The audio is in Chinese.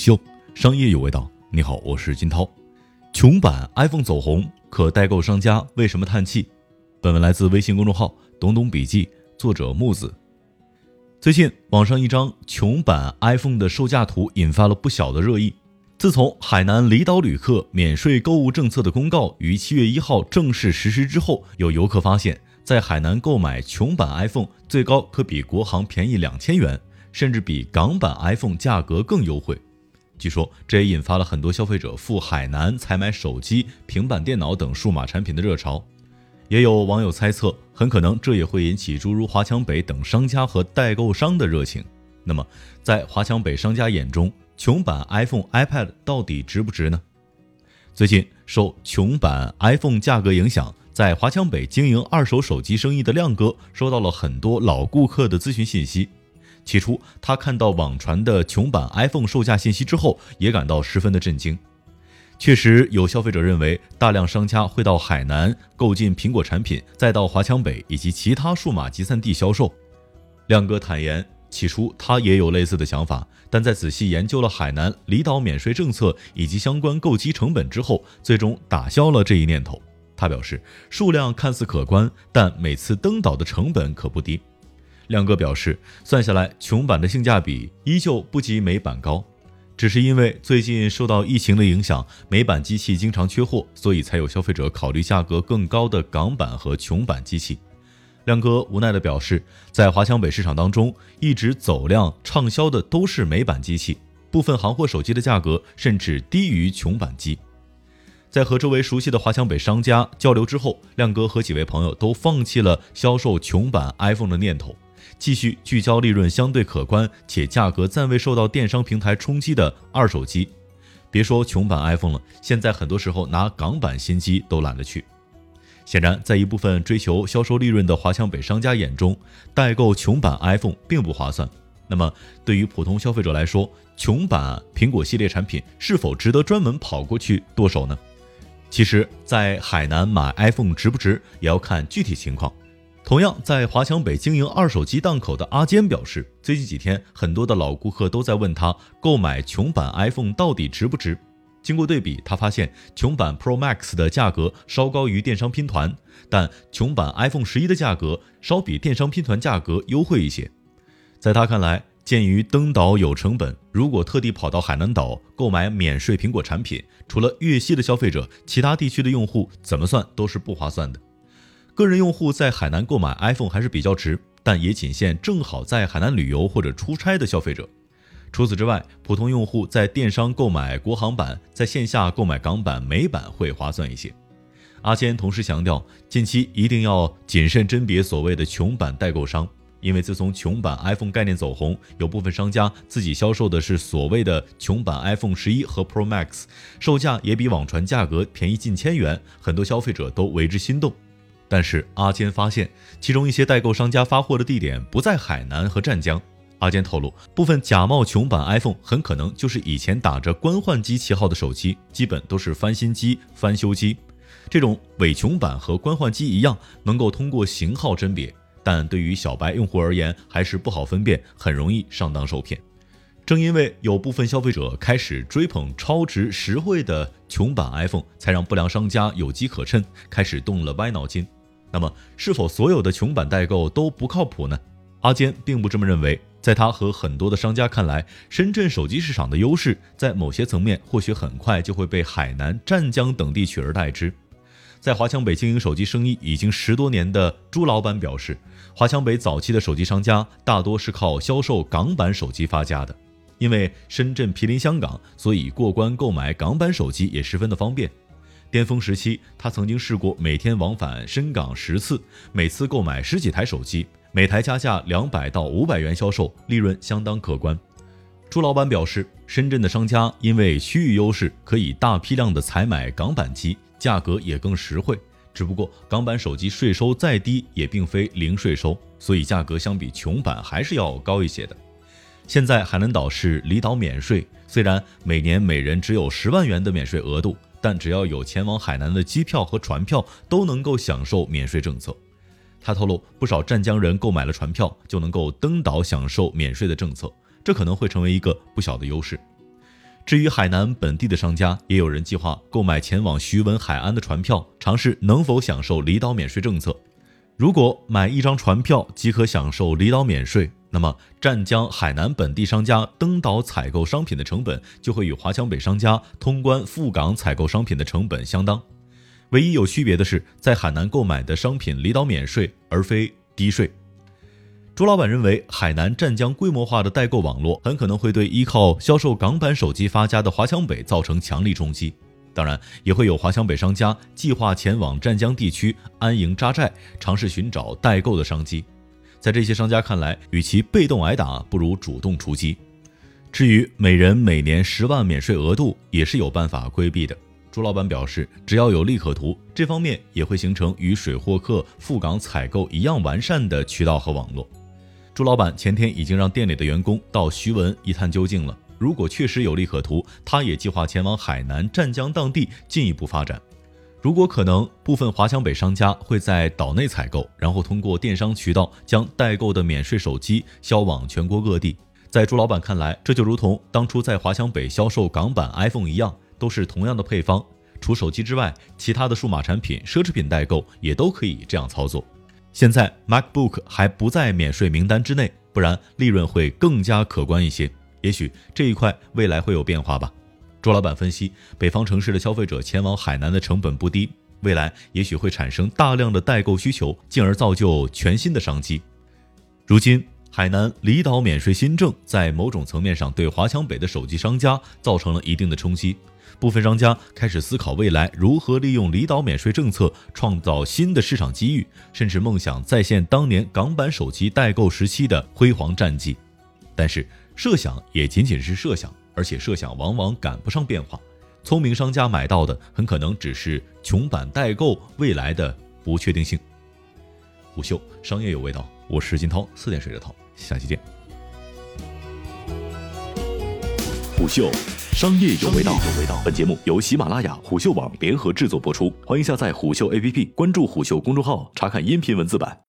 秀，商业有味道。你好，我是金涛。穷版 iPhone 走红，可代购商家为什么叹气？本文来自微信公众号“懂懂笔记”，作者木子。最近，网上一张穷版 iPhone 的售价图引发了不小的热议。自从海南离岛旅客免税购物政策的公告于七月一号正式实施之后，有游客发现，在海南购买穷版 iPhone 最高可比国行便宜两千元。甚至比港版 iPhone 价格更优惠。据说这也引发了很多消费者赴海南采买手机、平板电脑等数码产品的热潮。也有网友猜测，很可能这也会引起诸如华强北等商家和代购商的热情。那么，在华强北商家眼中，穷版 iPhone、iPad 到底值不值呢？最近受穷版 iPhone 价格影响，在华强北经营二手手机生意的亮哥收到了很多老顾客的咨询信息。起初，他看到网传的穷版 iPhone 售价信息之后，也感到十分的震惊。确实有消费者认为，大量商家会到海南购进苹果产品，再到华强北以及其他数码集散地销售。亮哥坦言，起初他也有类似的想法，但在仔细研究了海南离岛免税政策以及相关购机成本之后，最终打消了这一念头。他表示，数量看似可观，但每次登岛的成本可不低。亮哥表示，算下来，穷版的性价比依旧不及美版高，只是因为最近受到疫情的影响，美版机器经常缺货，所以才有消费者考虑价格更高的港版和穷版机器。亮哥无奈地表示，在华强北市场当中，一直走量畅销的都是美版机器，部分行货手机的价格甚至低于穷版机。在和周围熟悉的华强北商家交流之后，亮哥和几位朋友都放弃了销售穷版 iPhone 的念头。继续聚焦利润相对可观且价格暂未受到电商平台冲击的二手机，别说穷版 iPhone 了，现在很多时候拿港版新机都懒得去。显然，在一部分追求销售利润的华强北商家眼中，代购穷版 iPhone 并不划算。那么，对于普通消费者来说，穷版苹果系列产品是否值得专门跑过去剁手呢？其实，在海南买 iPhone 值不值，也要看具体情况。同样在华强北经营二手机档口的阿坚表示，最近几天很多的老顾客都在问他购买穷版 iPhone 到底值不值。经过对比，他发现穷版 Pro Max 的价格稍高于电商拼团，但穷版 iPhone 十一的价格稍比电商拼团价格优惠一些。在他看来，鉴于登岛有成本，如果特地跑到海南岛购买免税苹果产品，除了粤西的消费者，其他地区的用户怎么算都是不划算的。个人用户在海南购买 iPhone 还是比较值，但也仅限正好在海南旅游或者出差的消费者。除此之外，普通用户在电商购买国行版，在线下购买港版、美版会划算一些。阿坚同时强调，近期一定要谨慎甄别所谓的穷版代购商，因为自从穷版 iPhone 概念走红，有部分商家自己销售的是所谓的穷版 iPhone 十一和 Pro Max，售价也比网传价格便宜近千元，很多消费者都为之心动。但是阿坚发现，其中一些代购商家发货的地点不在海南和湛江。阿坚透露，部分假冒穷版 iPhone 很可能就是以前打着官换机旗号的手机，基本都是翻新机、翻修机。这种伪穷版和官换机一样，能够通过型号甄别，但对于小白用户而言还是不好分辨，很容易上当受骗。正因为有部分消费者开始追捧超值实惠的穷版 iPhone，才让不良商家有机可乘，开始动了歪脑筋。那么，是否所有的穷版代购都不靠谱呢？阿坚并不这么认为。在他和很多的商家看来，深圳手机市场的优势在某些层面或许很快就会被海南、湛江等地取而代之。在华强北经营手机生意已经十多年的朱老板表示，华强北早期的手机商家大多是靠销售港版手机发家的，因为深圳毗邻香港，所以过关购买港版手机也十分的方便。巅峰时期，他曾经试过每天往返深港十次，每次购买十几台手机，每台加价两百到五百元销售，利润相当可观。朱老板表示，深圳的商家因为区域优势，可以大批量的采买港版机，价格也更实惠。只不过港版手机税收再低，也并非零税收，所以价格相比穷版还是要高一些的。现在海南岛是离岛免税，虽然每年每人只有十万元的免税额度。但只要有前往海南的机票和船票，都能够享受免税政策。他透露，不少湛江人购买了船票，就能够登岛享受免税的政策，这可能会成为一个不小的优势。至于海南本地的商家，也有人计划购买前往徐闻海安的船票，尝试能否享受离岛免税政策。如果买一张船票即可享受离岛免税，那么湛江海南本地商家登岛采购商品的成本就会与华强北商家通关赴港采购商品的成本相当。唯一有区别的是，在海南购买的商品离岛免税，而非低税。朱老板认为，海南湛江规模化的代购网络很可能会对依靠销售港版手机发家的华强北造成强力冲击。当然，也会有华强北商家计划前往湛江地区安营扎寨，尝试寻找代购的商机。在这些商家看来，与其被动挨打，不如主动出击。至于每人每年十万免税额度，也是有办法规避的。朱老板表示，只要有利可图，这方面也会形成与水货客赴港采购一样完善的渠道和网络。朱老板前天已经让店里的员工到徐闻一探究竟了。如果确实有利可图，他也计划前往海南湛江当地进一步发展。如果可能，部分华强北商家会在岛内采购，然后通过电商渠道将代购的免税手机销往全国各地。在朱老板看来，这就如同当初在华强北销售港版 iPhone 一样，都是同样的配方。除手机之外，其他的数码产品、奢侈品代购也都可以这样操作。现在 MacBook 还不在免税名单之内，不然利润会更加可观一些。也许这一块未来会有变化吧。朱老板分析，北方城市的消费者前往海南的成本不低，未来也许会产生大量的代购需求，进而造就全新的商机。如今，海南离岛免税新政在某种层面上对华强北的手机商家造成了一定的冲击，部分商家开始思考未来如何利用离岛免税政策创造新的市场机遇，甚至梦想再现当年港版手机代购时期的辉煌战绩。但是，设想也仅仅是设想，而且设想往往赶不上变化。聪明商家买到的很可能只是穷版代购未来的不确定性。虎嗅商业有味道，我是金涛，四点水的涛，下期见。虎嗅商业有味道，有味道。本节目由喜马拉雅、虎嗅网联合制作播出，欢迎下载虎嗅 APP，关注虎嗅公众号，查看音频文字版。